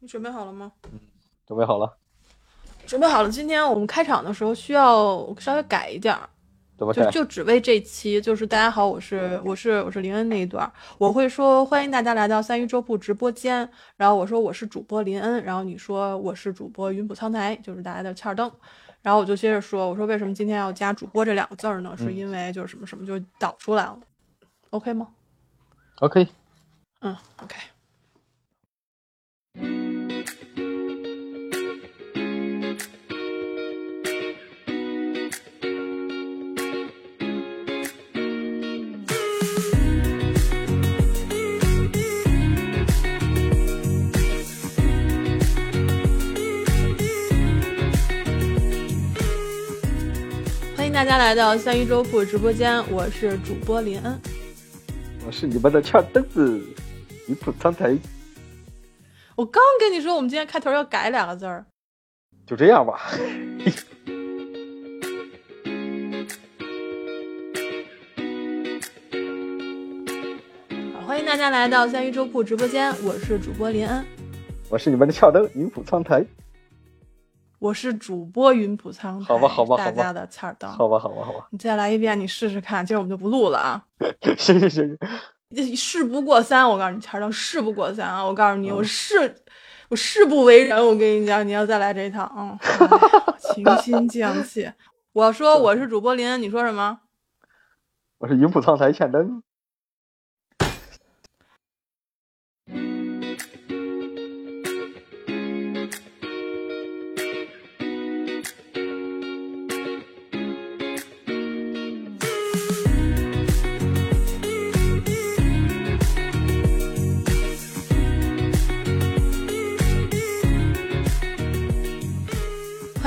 你准备好了吗？嗯准备好了，准备好了。今天我们开场的时候需要稍微改一点儿，就？就只为这期，就是大家好，我是我是我是林恩那一段儿，我会说欢迎大家来到三一周铺直播间，然后我说我是主播林恩，然后你说我是主播云浦苍台，就是大家的欠儿灯，然后我就接着说，我说为什么今天要加主播这两个字儿呢？是嗯因为就是什么什么就导出来了，OK 吗？OK，嗯，OK。大家来到三鱼粥铺直播间，我是主播林恩。我是你们的翘凳子，云浦苍台，我刚跟你说，我们今天开头要改两个字儿。就这样吧。好，欢迎大家来到三鱼粥铺直播间，我是主播林恩，我是你们的翘灯，云浦苍台。我是主播云普苍，好吧好吧好吧大家的刺儿灯。好吧，好吧，好吧。你再来一遍，你试试看。今儿我们就不录了啊！行行行，这事不过三，我告诉你，刺儿灯事不过三啊！我告诉你，嗯我誓我誓不为人。我跟你讲，你要再来这一套，嗯，哎倾 心降气。我说我是主播林恩，你说什么？我是云浦苍台欠灯。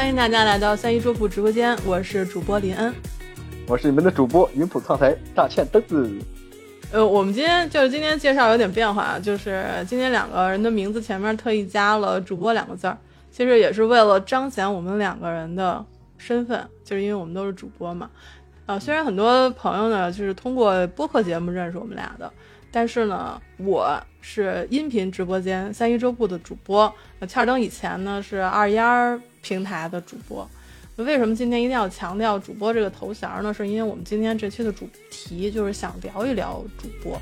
欢迎大家来到三一桌铺直播间，我是主播林恩。我是你们的主播云浦创台大欠灯子。呃，我们今天就是今天介绍有点变化，就是今天两个人的名字前面特意加了“主播”两个字儿，其实也是为了彰显我们两个人的身份，就是因为我们都是主播嘛。呃，虽然很多朋友呢就是通过播客节目认识我们俩的，但是呢，我是音频直播间三一周部的主播，呃，欠儿灯以前呢是二丫儿平台的主播。为什么今天一定要强调主播这个头衔呢？是因为我们今天这期的主题就是想聊一聊主播。